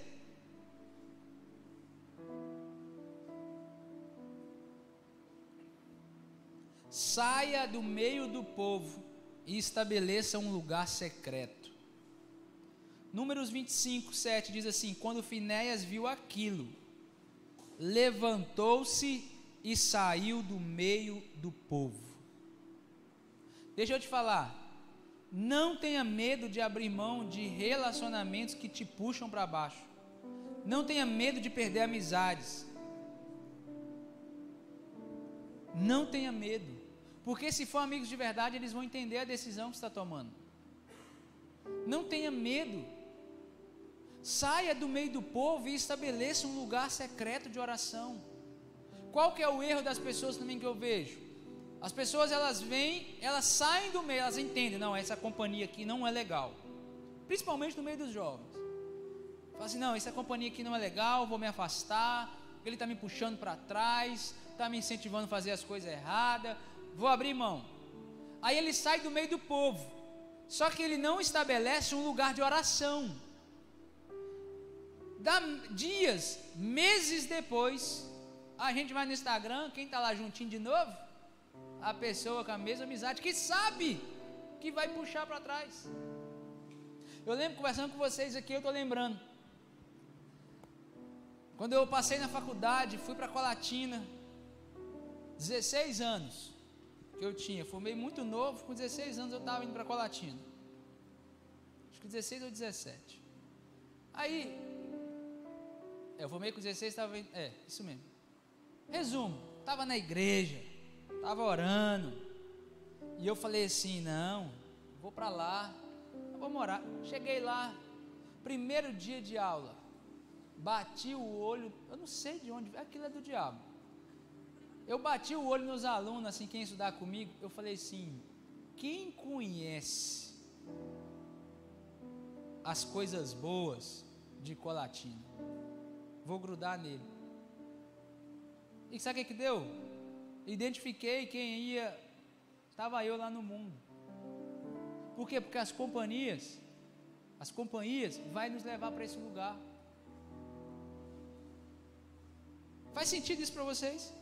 saia do meio do povo e estabeleça um lugar secreto. Números 25, 7 diz assim: Quando Finéias viu aquilo, levantou-se e saiu do meio do povo. Deixa eu te falar, não tenha medo de abrir mão de relacionamentos que te puxam para baixo. Não tenha medo de perder amizades. Não tenha medo. Porque se for amigos de verdade, eles vão entender a decisão que está tomando. Não tenha medo Saia do meio do povo e estabeleça um lugar secreto de oração. Qual que é o erro das pessoas também que eu vejo? As pessoas elas vêm, elas saem do meio, elas entendem, não, essa companhia aqui não é legal. Principalmente no meio dos jovens. Fala assim, não, essa companhia aqui não é legal, vou me afastar, ele está me puxando para trás, está me incentivando a fazer as coisas erradas, vou abrir mão. Aí ele sai do meio do povo, só que ele não estabelece um lugar de oração dias, meses depois, a gente vai no Instagram, quem está lá juntinho de novo? A pessoa com a mesma amizade, que sabe que vai puxar para trás. Eu lembro conversando com vocês aqui, eu estou lembrando. Quando eu passei na faculdade, fui para Colatina, 16 anos que eu tinha, formei muito novo, com 16 anos eu estava indo para Colatina. Acho que 16 ou 17. Aí, eu formei com 16, estava. É, isso mesmo. Resumo: estava na igreja, estava orando. E eu falei assim: não, vou para lá, vou morar. Cheguei lá, primeiro dia de aula, bati o olho, eu não sei de onde, aquilo é do diabo. Eu bati o olho nos alunos, assim, quem estudar comigo, eu falei assim: quem conhece as coisas boas de Colatina? vou grudar nele. E sabe o que, que deu? Identifiquei quem ia, estava eu lá no mundo. Por quê? Porque as companhias, as companhias vai nos levar para esse lugar. Faz sentido isso para vocês?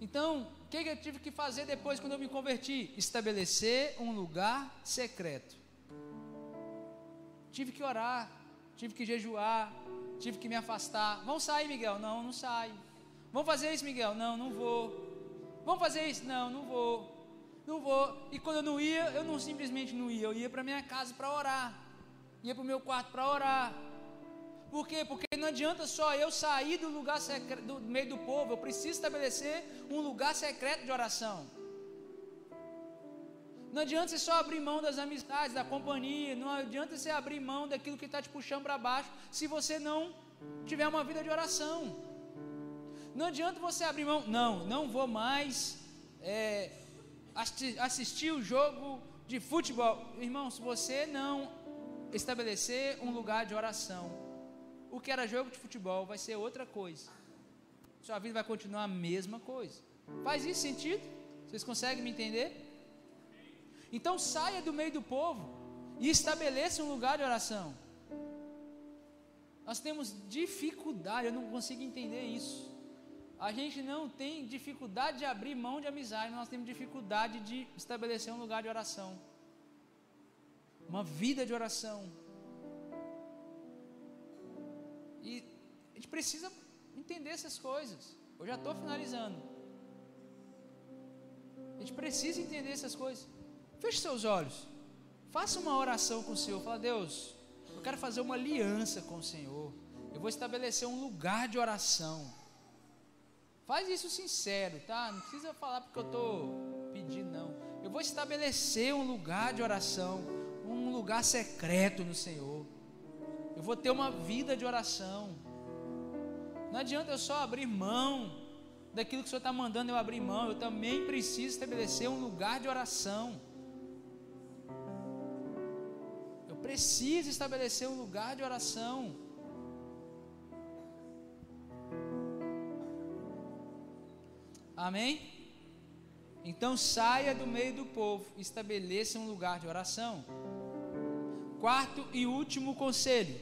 Então, o que, que eu tive que fazer depois quando eu me converti? Estabelecer um lugar secreto. Tive que orar, tive que jejuar, tive que me afastar. Vamos sair, Miguel? Não, não saio. Vamos fazer isso, Miguel? Não, não vou. Vamos fazer isso? Não, não vou. Não vou. E quando eu não ia, eu não simplesmente não ia, eu ia para minha casa para orar. Ia para o meu quarto para orar. Por quê? Porque não adianta só eu sair do lugar secreto, do meio do povo, eu preciso estabelecer um lugar secreto de oração. Não adianta você só abrir mão das amizades, da companhia, não adianta você abrir mão daquilo que está te puxando para baixo, se você não tiver uma vida de oração. Não adianta você abrir mão, não, não vou mais é, assistir o jogo de futebol. Irmão, se você não estabelecer um lugar de oração, o que era jogo de futebol vai ser outra coisa. Sua vida vai continuar a mesma coisa. Faz isso sentido? Vocês conseguem me entender? Então saia do meio do povo e estabeleça um lugar de oração. Nós temos dificuldade, eu não consigo entender isso. A gente não tem dificuldade de abrir mão de amizade, nós temos dificuldade de estabelecer um lugar de oração. Uma vida de oração. E a gente precisa entender essas coisas. Eu já estou finalizando. A gente precisa entender essas coisas. Feche seus olhos. Faça uma oração com o Senhor. Fala, Deus, eu quero fazer uma aliança com o Senhor. Eu vou estabelecer um lugar de oração. Faz isso sincero, tá? Não precisa falar porque eu estou pedindo, não. Eu vou estabelecer um lugar de oração, um lugar secreto no Senhor. Eu vou ter uma vida de oração. Não adianta eu só abrir mão daquilo que o Senhor está mandando eu abrir mão. Eu também preciso estabelecer um lugar de oração. Eu preciso estabelecer um lugar de oração. Amém? Então saia do meio do povo, estabeleça um lugar de oração. Quarto e último conselho.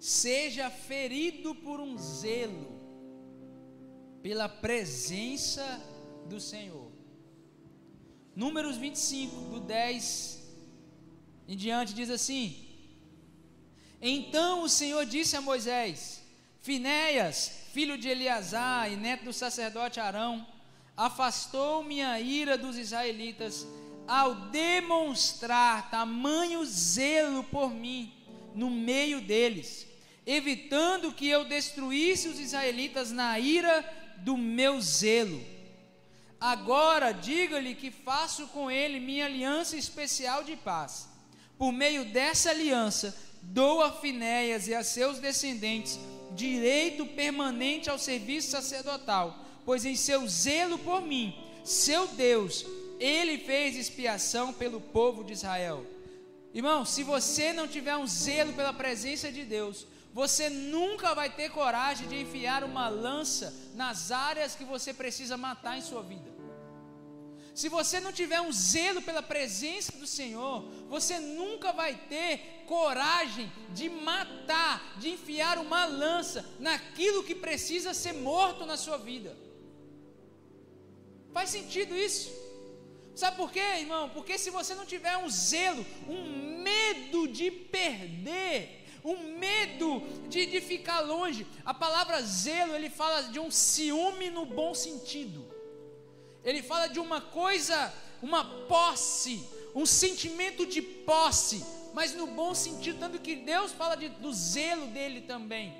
Seja ferido por um zelo, pela presença do Senhor. Números 25, do 10 em diante, diz assim: então o Senhor disse a Moisés: Finéias, filho de Eleazar e neto do sacerdote Arão, afastou minha ira dos israelitas ao demonstrar tamanho zelo por mim no meio deles, evitando que eu destruísse os israelitas na ira do meu zelo. Agora diga-lhe que faço com ele minha aliança especial de paz. Por meio dessa aliança, dou a Finéias e a seus descendentes direito permanente ao serviço sacerdotal, pois em seu zelo por mim, seu Deus, ele fez expiação pelo povo de Israel. Irmão, se você não tiver um zelo pela presença de Deus, você nunca vai ter coragem de enfiar uma lança nas áreas que você precisa matar em sua vida. Se você não tiver um zelo pela presença do Senhor, você nunca vai ter coragem de matar, de enfiar uma lança naquilo que precisa ser morto na sua vida. Faz sentido isso? Sabe por quê, irmão? Porque se você não tiver um zelo, um medo de perder, um medo de, de ficar longe, a palavra zelo ele fala de um ciúme no bom sentido ele fala de uma coisa, uma posse, um sentimento de posse, mas no bom sentido, tanto que Deus fala de, do zelo dele também.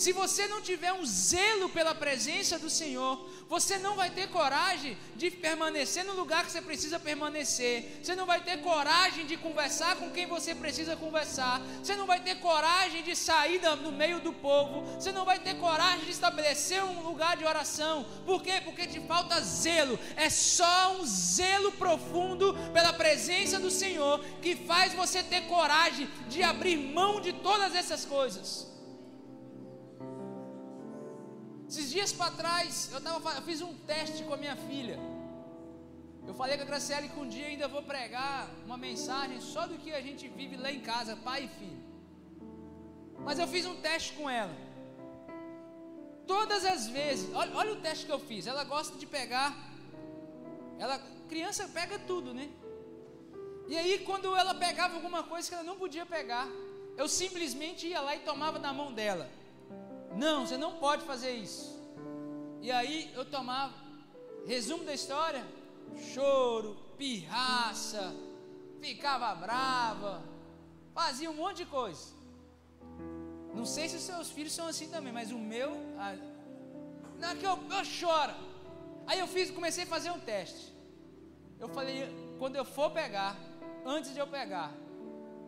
Se você não tiver um zelo pela presença do Senhor, você não vai ter coragem de permanecer no lugar que você precisa permanecer. Você não vai ter coragem de conversar com quem você precisa conversar. Você não vai ter coragem de sair do meio do povo. Você não vai ter coragem de estabelecer um lugar de oração. Por quê? Porque te falta zelo. É só um zelo profundo pela presença do Senhor que faz você ter coragem de abrir mão de todas essas coisas. Esses dias para trás, eu, tava, eu fiz um teste com a minha filha. Eu falei com a Graciela que um dia ainda vou pregar uma mensagem só do que a gente vive lá em casa, pai e filho. Mas eu fiz um teste com ela. Todas as vezes, olha, olha o teste que eu fiz. Ela gosta de pegar. Ela, criança pega tudo, né? E aí, quando ela pegava alguma coisa que ela não podia pegar, eu simplesmente ia lá e tomava na mão dela. Não, você não pode fazer isso. E aí eu tomava, resumo da história: choro, pirraça, ficava brava, fazia um monte de coisa. Não sei se os seus filhos são assim também, mas o meu, ah, não, que eu, eu choro. Aí eu fiz, comecei a fazer um teste. Eu falei, quando eu for pegar, antes de eu pegar,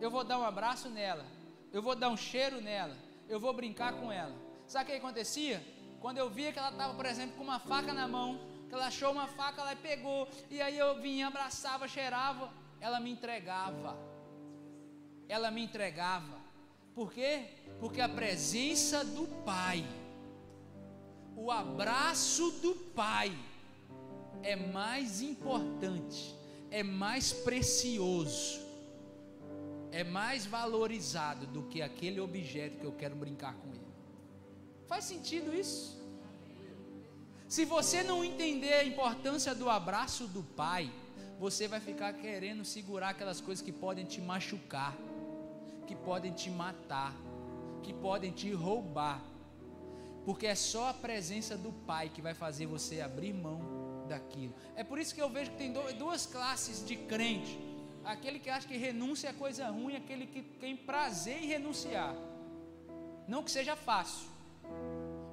eu vou dar um abraço nela, eu vou dar um cheiro nela, eu vou brincar com ela. Sabe o que acontecia? Quando eu via que ela estava, por exemplo, com uma faca na mão, que ela achou uma faca, ela pegou, e aí eu vinha, abraçava, cheirava, ela me entregava. Ela me entregava. Por quê? Porque a presença do Pai, o abraço do Pai, é mais importante, é mais precioso, é mais valorizado do que aquele objeto que eu quero brincar com ele. Faz sentido isso? Se você não entender a importância do abraço do Pai, você vai ficar querendo segurar aquelas coisas que podem te machucar, que podem te matar, que podem te roubar. Porque é só a presença do Pai que vai fazer você abrir mão daquilo. É por isso que eu vejo que tem duas classes de crente: aquele que acha que renúncia é coisa ruim, aquele que tem prazer em renunciar. Não que seja fácil,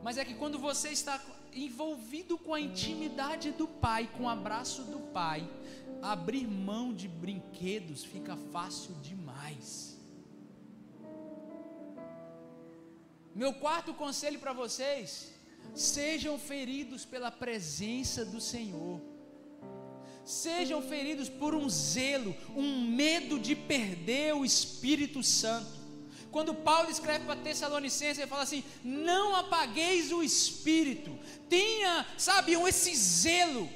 mas é que quando você está envolvido com a intimidade do Pai, com o abraço do Pai, abrir mão de brinquedos fica fácil demais. Meu quarto conselho para vocês: sejam feridos pela presença do Senhor. Sejam feridos por um zelo, um medo de perder o Espírito Santo. Quando Paulo escreve para Tessalonicenses, ele fala assim: Não apagueis o espírito, tenha, sabe, esse zelo,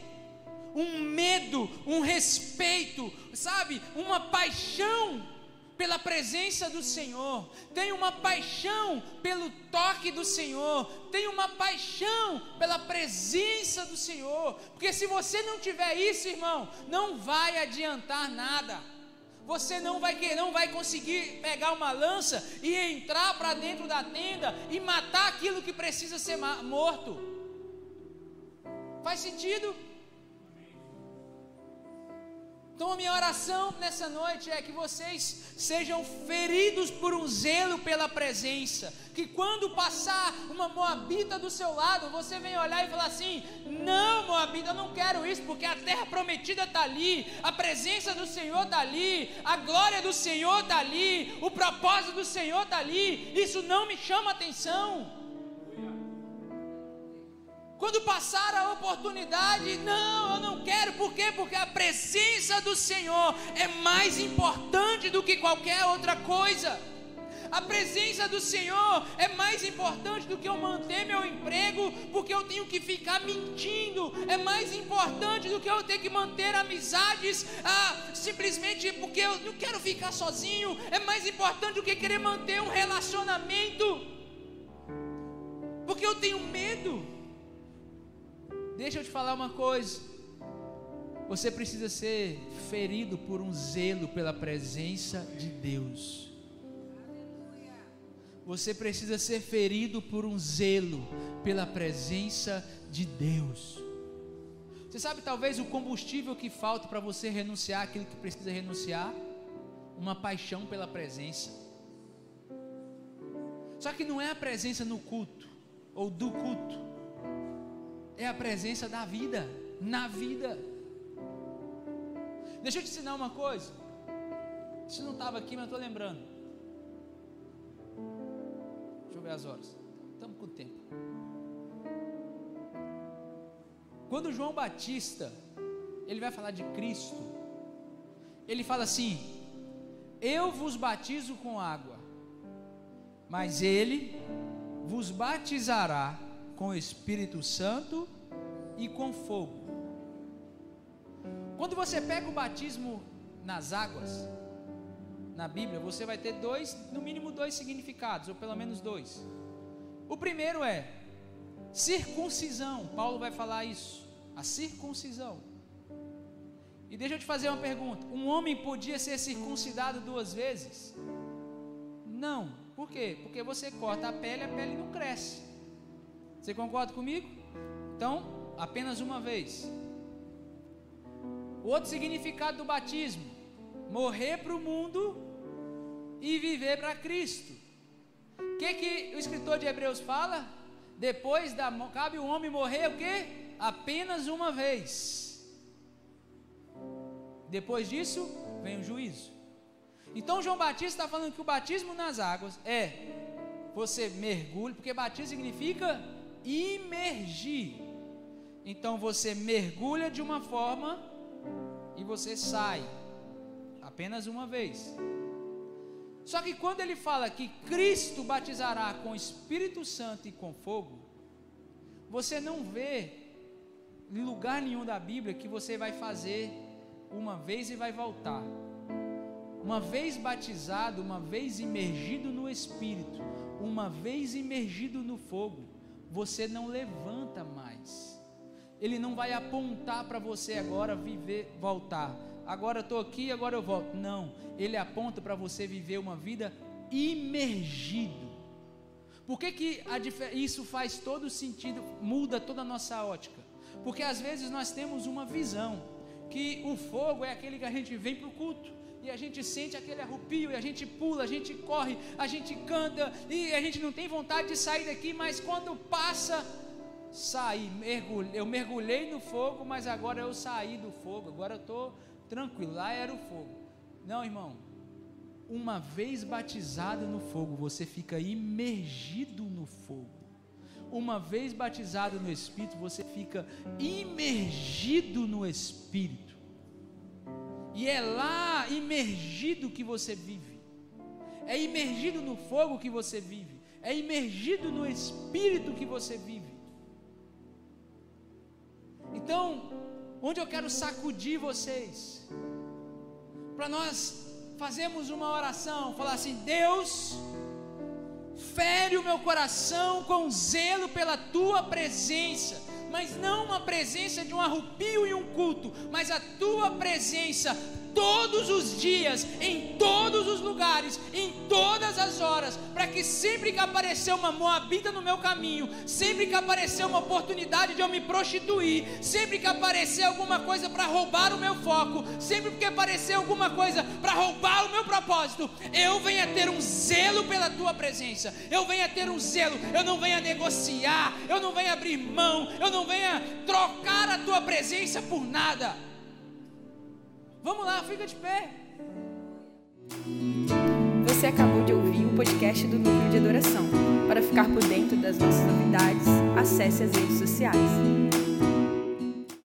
um medo, um respeito, sabe, uma paixão pela presença do Senhor, tem uma paixão pelo toque do Senhor, tem uma paixão pela presença do Senhor, porque se você não tiver isso, irmão, não vai adiantar nada. Você não vai querer, não vai conseguir pegar uma lança e entrar para dentro da tenda e matar aquilo que precisa ser morto. Faz sentido? Então, a minha oração nessa noite é que vocês sejam feridos por um zelo pela presença. Que quando passar uma Moabita do seu lado, você venha olhar e falar assim: Não, Moabita, eu não quero isso, porque a terra prometida está ali, a presença do Senhor está ali, a glória do Senhor está ali, o propósito do Senhor está ali. Isso não me chama atenção. Quando passar a oportunidade, não, eu não quero, por quê? Porque a presença do Senhor é mais importante do que qualquer outra coisa. A presença do Senhor é mais importante do que eu manter meu emprego, porque eu tenho que ficar mentindo. É mais importante do que eu ter que manter amizades, ah, simplesmente porque eu não quero ficar sozinho. É mais importante do que querer manter um relacionamento, porque eu tenho medo. Deixa eu te falar uma coisa. Você precisa ser ferido por um zelo pela presença de Deus. Você precisa ser ferido por um zelo pela presença de Deus. Você sabe talvez o combustível que falta para você renunciar aquilo que precisa renunciar? Uma paixão pela presença. Só que não é a presença no culto ou do culto é a presença da vida, na vida. Deixa eu te ensinar uma coisa. Isso não estava aqui, mas estou lembrando. Deixa eu ver as horas. Estamos com o tempo. Quando João Batista, ele vai falar de Cristo, ele fala assim: Eu vos batizo com água, mas ele vos batizará com o Espírito Santo e com fogo. Quando você pega o batismo nas águas, na Bíblia, você vai ter dois, no mínimo dois significados, ou pelo menos dois. O primeiro é circuncisão, Paulo vai falar isso, a circuncisão. E deixa eu te fazer uma pergunta: um homem podia ser circuncidado duas vezes? Não, por quê? Porque você corta a pele, a pele não cresce. Você concorda comigo? Então, apenas uma vez. O outro significado do batismo: morrer para o mundo e viver para Cristo. O que, que o escritor de Hebreus fala? Depois da cabe o homem morrer o que? Apenas uma vez. Depois disso vem o juízo. Então João Batista está falando que o batismo nas águas é você mergulha, porque batismo significa imergir. Então você mergulha de uma forma e você sai apenas uma vez. Só que quando ele fala que Cristo batizará com Espírito Santo e com fogo, você não vê em lugar nenhum da Bíblia que você vai fazer uma vez e vai voltar. Uma vez batizado, uma vez imergido no Espírito, uma vez imergido no fogo, você não levanta mais. Ele não vai apontar para você agora viver, voltar. Agora eu estou aqui, agora eu volto. Não, ele aponta para você viver uma vida imergido. Por que, que a, isso faz todo sentido, muda toda a nossa ótica? Porque às vezes nós temos uma visão que o fogo é aquele que a gente vem para o culto e a gente sente aquele arrupio, e a gente pula, a gente corre, a gente canta, e a gente não tem vontade de sair daqui, mas quando passa, sair, eu mergulhei no fogo, mas agora eu saí do fogo, agora eu estou tranquilo, lá era o fogo. Não, irmão, uma vez batizado no fogo, você fica imergido no fogo. Uma vez batizado no Espírito, você fica imergido no Espírito. E é lá imergido que você vive. É imergido no fogo que você vive. É imergido no espírito que você vive. Então, onde eu quero sacudir vocês, para nós fazermos uma oração, falar assim: Deus, fere o meu coração com zelo pela tua presença mas não uma presença de um arrupio e um culto, mas a tua presença todos os dias, em todos os lugares, em todas as horas, para que sempre que aparecer uma moabita no meu caminho, sempre que aparecer uma oportunidade de eu me prostituir, sempre que aparecer alguma coisa para roubar o meu foco, sempre que aparecer alguma coisa para roubar o meu propósito, eu venha ter um zelo pela tua presença, eu venha ter um zelo, eu não venha negociar, eu não venha abrir mão, eu não venha trocar a tua presença por nada. Vamos lá, fica de pé.
Você acabou de ouvir o podcast do Núcleo de Adoração. Para ficar por dentro das nossas novidades, acesse as redes sociais.